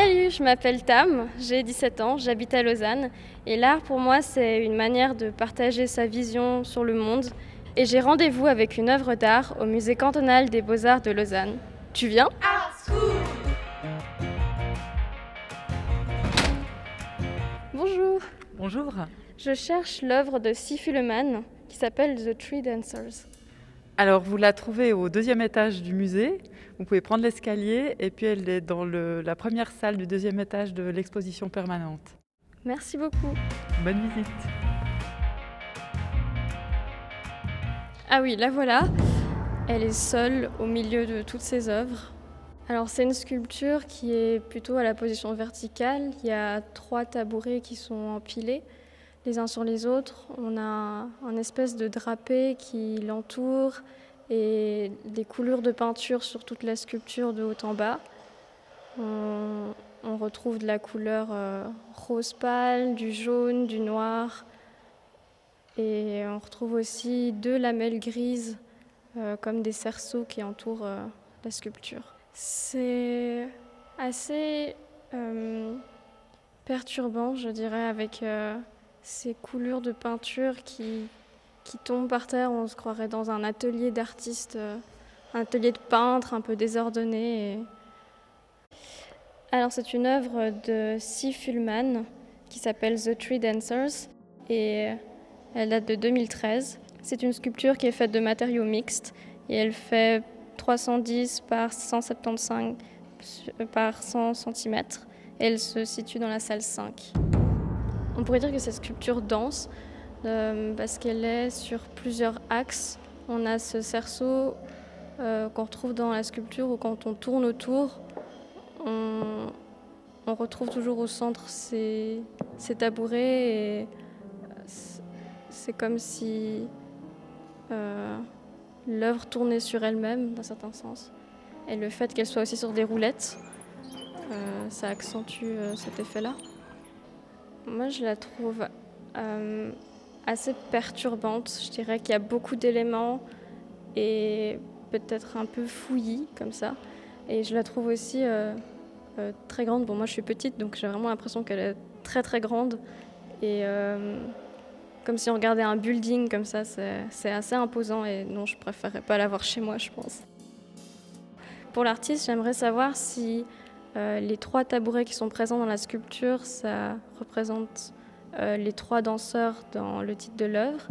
Salut, je m'appelle Tam, j'ai 17 ans, j'habite à Lausanne et l'art pour moi c'est une manière de partager sa vision sur le monde et j'ai rendez-vous avec une œuvre d'art au musée cantonal des beaux-arts de Lausanne. Tu viens? Bonjour. Bonjour. Je cherche l'œuvre de Sifuleman qui s'appelle The Tree Dancers. Alors, vous la trouvez au deuxième étage du musée. Vous pouvez prendre l'escalier et puis elle est dans la première salle du deuxième étage de l'exposition permanente. Merci beaucoup. Bonne visite. Ah oui, la voilà. Elle est seule au milieu de toutes ses œuvres. Alors c'est une sculpture qui est plutôt à la position verticale. Il y a trois tabourets qui sont empilés les uns sur les autres. On a un espèce de drapé qui l'entoure et des couleurs de peinture sur toute la sculpture de haut en bas. On, retrouve de la couleur euh, rose pâle, du jaune, du noir. Et on retrouve aussi deux lamelles grises euh, comme des cerceaux qui entourent euh, la sculpture. C'est assez perturbant, je dirais, avec ces coulures de peinture qui, qui tombent par terre. On se croirait dans un atelier d'artiste, euh, un atelier de peintre un peu désordonné. Alors c'est une œuvre de C. Fullman qui s'appelle The Tree Dancers et elle date de 2013. C'est une sculpture qui est faite de matériaux mixtes et elle fait 310 par 175 par 100 cm. Elle se situe dans la salle 5. On pourrait dire que cette sculpture danse euh, parce qu'elle est sur plusieurs axes. On a ce cerceau euh, qu'on retrouve dans la sculpture où quand on tourne autour, on, retrouve toujours au centre ces, tabourets et c'est comme si euh, l'œuvre tournait sur elle-même d'un certain sens. Et le fait qu'elle soit aussi sur des roulettes, ça accentue cet effet-là. Moi, je la trouve assez perturbante. Je dirais qu'il y a beaucoup d'éléments et peut-être un peu fouillis comme ça. Et je la trouve aussi euh, euh, très grande. Bon, moi, je suis petite, donc j'ai vraiment l'impression qu'elle est très très grande. Et comme si on regardait un building comme ça, c'est assez imposant. Et non, je préférerais pas l'avoir chez moi, je pense. Pour l'artiste, j'aimerais savoir si euh, les trois tabourets qui sont présents dans la sculpture, ça représente euh, les trois danseurs dans le titre de l'œuvre.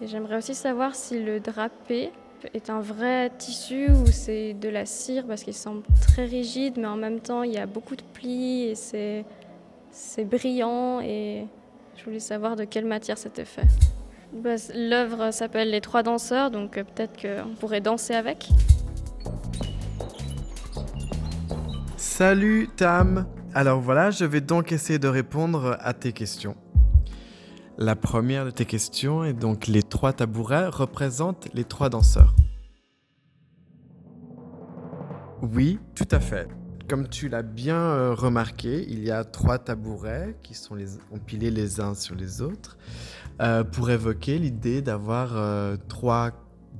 Et j'aimerais aussi savoir si le drapé est un vrai tissu ou c'est de la cire parce qu'il semble très rigide, mais en même temps il y a beaucoup de plis et c'est, c'est brillant. Et je voulais savoir de quelle matière c'était fait. Bah, l'œuvre s'appelle Les Trois Danseurs, donc euh, peut-être qu'on pourrait danser avec. Salut Tam Alors voilà, je vais donc essayer de répondre à tes questions. La première de tes questions est donc les trois tabourets représentent les trois danseurs. Oui, tout à fait. Comme tu l'as bien euh, remarqué, il y a trois tabourets qui sont empilés les uns sur les autres euh, pour évoquer l'idée d'avoir euh, trois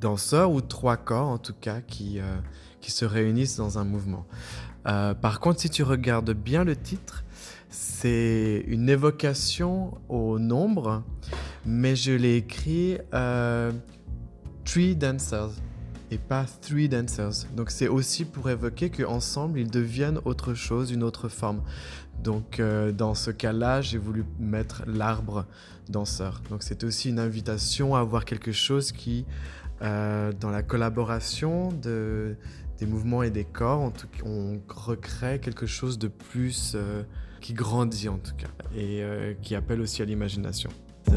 danseurs ou trois corps en tout cas qui se réunissent dans un mouvement. Euh, par contre, si tu regardes bien le titre, c'est une évocation au nombre, mais je l'ai écrit euh, Three Dancers et pas Three Dancers. Donc c'est aussi pour évoquer qu'ensemble, ils deviennent autre chose, une autre forme. Donc euh, dans ce cas-là, j'ai voulu mettre l'arbre danseur. Donc c'est aussi une invitation à avoir quelque chose qui, dans la collaboration de des mouvements et des corps, on recrée quelque chose de plus euh, qui grandit en tout cas et euh, qui appelle aussi à l'imagination.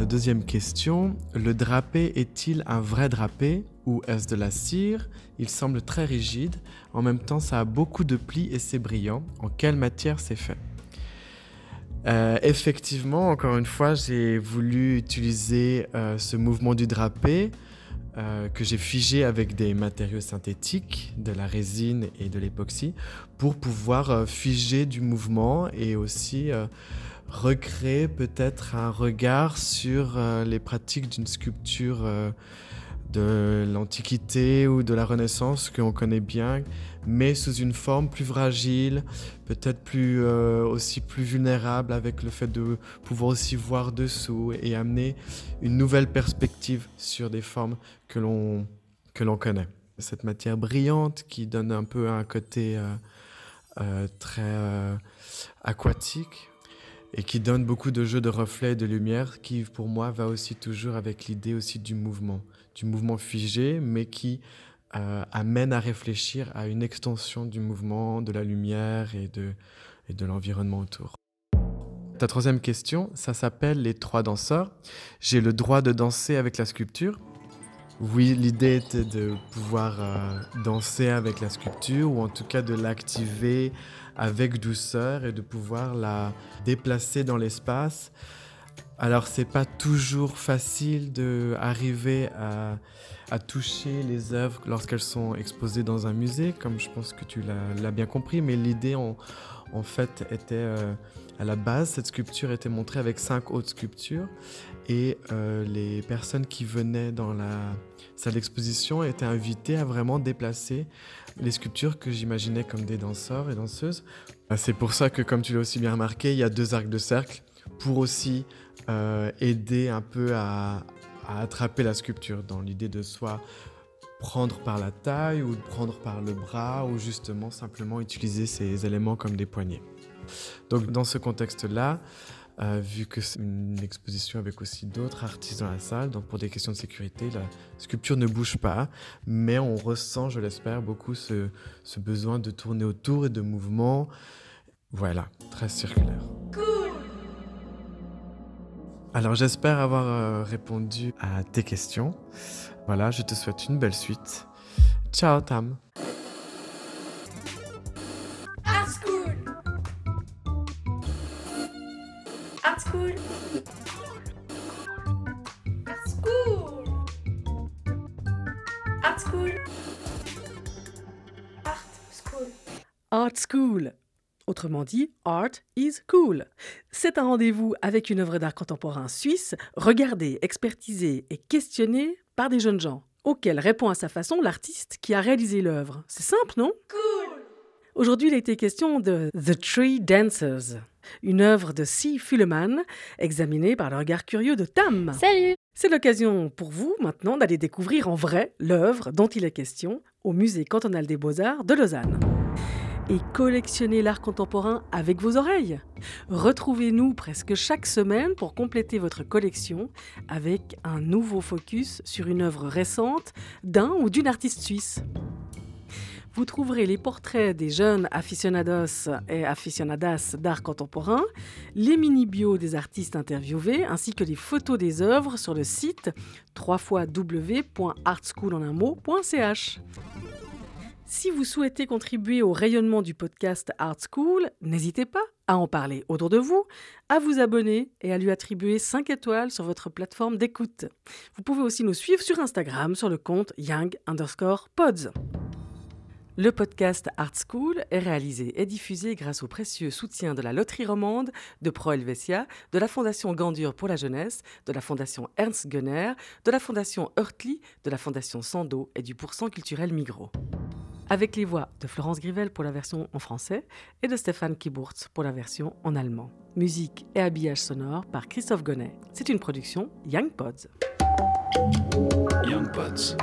deuxième question, le drapé est-il un vrai drapé ou est-ce de la cire? Il semble très rigide, en même temps ça a beaucoup de plis et c'est brillant. En quelle matière c'est fait? Euh, effectivement, encore une fois, j'ai voulu utiliser ce mouvement du drapé euh, que j'ai figé avec des matériaux synthétiques, de la résine et de l'époxy, pour pouvoir euh, figer du mouvement et aussi euh, recréer peut-être un regard sur les pratiques d'une sculpture de l'Antiquité ou de la Renaissance qu'on connaît bien, mais sous une forme plus fragile, peut-être plus euh, aussi plus vulnérable avec le fait de pouvoir aussi voir dessous et amener une nouvelle perspective sur des formes que l'on que l'on connaît. Cette matière brillante qui donne un peu un côté euh, euh, très aquatique et qui donne beaucoup de jeux de reflets et de lumière qui pour moi va aussi toujours avec l'idée aussi du mouvement, du mouvement figé mais qui euh, amène à réfléchir à une extension du mouvement, de la lumière et de, de l'environnement autour. Ta troisième question, ça s'appelle les trois danseurs. J'ai le droit de danser avec la sculpture. Oui, l'idée était de pouvoir euh, danser avec la sculpture ou en tout cas de l'activer avec douceur et de pouvoir la déplacer dans l'espace. Alors c'est pas toujours facile d'arriver à, à toucher les œuvres lorsqu'elles sont exposées dans un musée, comme je pense que tu l'as bien compris, mais l'idée en, en, fait était euh, à la base, cette sculpture était montrée avec cinq autres sculptures et euh, les personnes qui venaient dans la salle d'exposition étaient invitées à vraiment déplacer les sculptures que j'imaginais comme des danseurs et danseuses. Euh, c'est pour ça que, comme tu l'as aussi bien remarqué, il y a deux arcs de cercle pour aussi euh, aider un peu à, attraper la sculpture dans l'idée de soit prendre par la taille ou prendre par le bras ou justement simplement utiliser ces éléments comme des poignets. Donc dans ce contexte-là, euh, vu que c'est une exposition avec aussi d'autres artistes dans la salle, donc pour des questions de sécurité, la sculpture ne bouge pas, mais on ressent, je l'espère, beaucoup ce, ce, besoin de tourner autour et de mouvement. Voilà, très circulaire. Alors j'espère avoir euh, répondu à tes questions. Voilà, je te souhaite une belle suite. Ciao Tam Art School. Autrement dit, Art is Cool. C'est un rendez-vous avec une œuvre d'art contemporain suisse, regardée, expertisée et questionnée par des jeunes gens, auxquels répond à sa façon l'artiste qui a réalisé l'œuvre. C'est simple, non? Cool Aujourd'hui, il a été question de The Tree Dancers, une œuvre de C. Fulleman, examinée par le regard curieux de Tam. Salut C'est l'occasion pour vous maintenant d'aller découvrir en vrai l'œuvre dont il est question au Musée cantonal des beaux-arts de Lausanne et collectionnez l'art contemporain avec vos oreilles. Retrouvez-nous presque chaque semaine pour compléter votre collection avec un nouveau focus sur une œuvre récente d'un ou d'une artiste suisse. Vous trouverez les portraits des jeunes aficionados et aficionadas d'art contemporain, les mini-bios des artistes interviewés, ainsi que les photos des œuvres sur le site www.artschoolonunmot.ch. Si vous souhaitez contribuer au rayonnement du podcast Art School, n'hésitez pas à en parler autour de vous, à vous abonner et à lui attribuer 5 étoiles sur votre plateforme d'écoute. Vous pouvez aussi nous suivre sur Instagram sur le compte young underscore pods. Le podcast Art School est réalisé et diffusé grâce au précieux soutien de la Loterie Romande, de Pro Helvetia, de la Fondation Gandur pour la jeunesse, de la Fondation Ernst Gunner, de la Fondation Hurtli, de la Fondation Sando et du Pourcent culturel Migros avec les voix de Florence Grivel pour la version en français et de Stéphane Kiburtz pour la version en allemand. Musique et habillage sonore par Christophe Gonnet. C'est une production Young Pods. Young Pods.